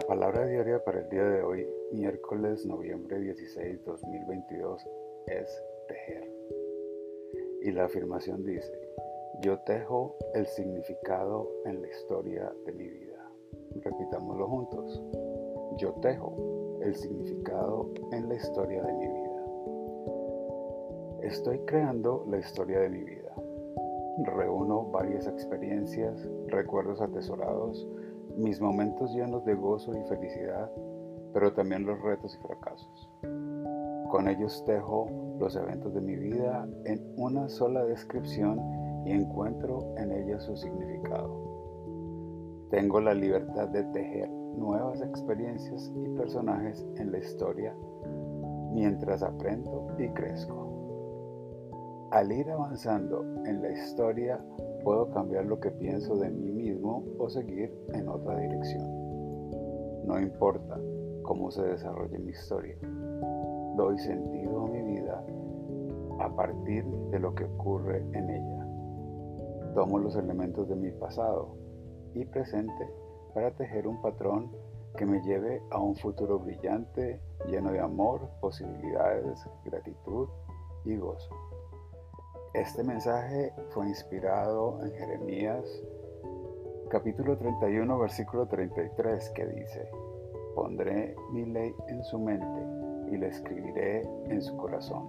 palabra diaria para el día de hoy, miércoles noviembre 16, 2022, es tejer. Y la afirmación dice, yo tejo el significado en la historia de mi vida. Repitámoslo juntos. Yo tejo el significado en la historia de mi vida. Estoy creando la historia de mi vida. Reúno varias experiencias, recuerdos atesorados, mis momentos llenos de gozo y felicidad, pero también los retos y fracasos. Con ellos tejo los eventos de mi vida en una sola descripción y encuentro en ellos su significado. Tengo la libertad de tejer nuevas experiencias y personajes en la historia mientras aprendo y crezco. Al ir avanzando en la historia, puedo cambiar lo que pienso de mí mismo o seguir en otra dirección. No importa cómo se desarrolle mi historia, doy sentido a mi vida a partir de lo que ocurre en ella. Tomo los elementos de mi pasado y presente para tejer un patrón que me lleve a un futuro brillante, lleno de amor, posibilidades, gratitud y gozo. Este mensaje fue inspirado en Jeremías capítulo 31 versículo 33 que dice, pondré mi ley en su mente y la escribiré en su corazón,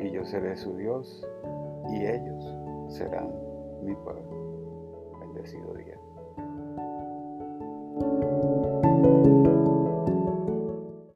y yo seré su Dios y ellos serán mi pueblo. Bendecido día.